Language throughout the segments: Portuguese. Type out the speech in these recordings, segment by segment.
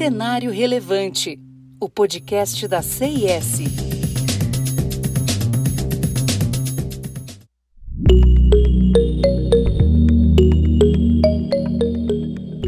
Cenário Relevante, o podcast da CIS.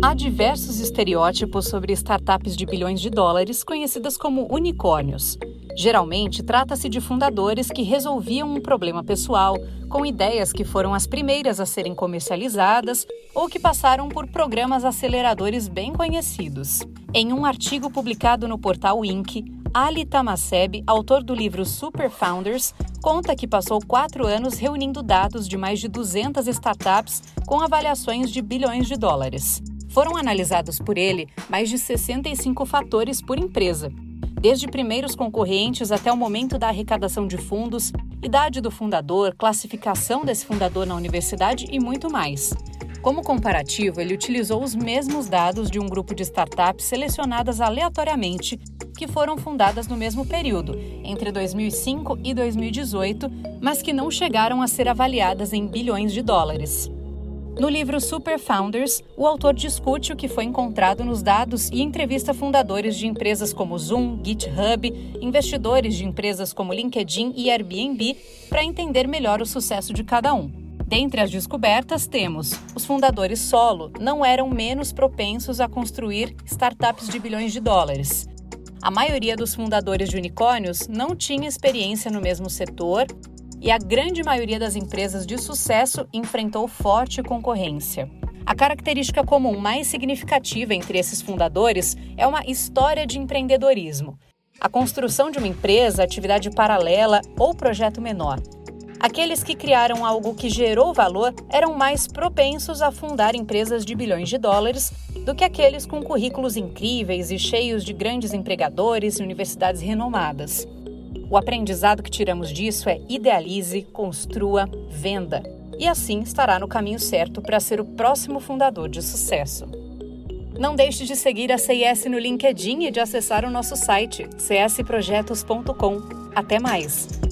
Há diversos estereótipos sobre startups de bilhões de dólares conhecidas como unicórnios. Geralmente, trata-se de fundadores que resolviam um problema pessoal, com ideias que foram as primeiras a serem comercializadas ou que passaram por programas aceleradores bem conhecidos. Em um artigo publicado no portal Inc., Ali Tamaseb, autor do livro Super Founders, conta que passou quatro anos reunindo dados de mais de 200 startups com avaliações de bilhões de dólares. Foram analisados por ele mais de 65 fatores por empresa, desde primeiros concorrentes até o momento da arrecadação de fundos, idade do fundador, classificação desse fundador na universidade e muito mais. Como comparativo, ele utilizou os mesmos dados de um grupo de startups selecionadas aleatoriamente que foram fundadas no mesmo período, entre 2005 e 2018, mas que não chegaram a ser avaliadas em bilhões de dólares. No livro Super Founders, o autor discute o que foi encontrado nos dados e entrevista fundadores de empresas como Zoom, GitHub, investidores de empresas como LinkedIn e Airbnb para entender melhor o sucesso de cada um. Dentre as descobertas, temos: os fundadores solo não eram menos propensos a construir startups de bilhões de dólares. A maioria dos fundadores de unicórnios não tinha experiência no mesmo setor e a grande maioria das empresas de sucesso enfrentou forte concorrência. A característica comum mais significativa entre esses fundadores é uma história de empreendedorismo. A construção de uma empresa, atividade paralela ou projeto menor. Aqueles que criaram algo que gerou valor eram mais propensos a fundar empresas de bilhões de dólares do que aqueles com currículos incríveis e cheios de grandes empregadores e universidades renomadas. O aprendizado que tiramos disso é idealize, construa, venda. E assim estará no caminho certo para ser o próximo fundador de sucesso. Não deixe de seguir a CIS no LinkedIn e de acessar o nosso site csprojetos.com. Até mais!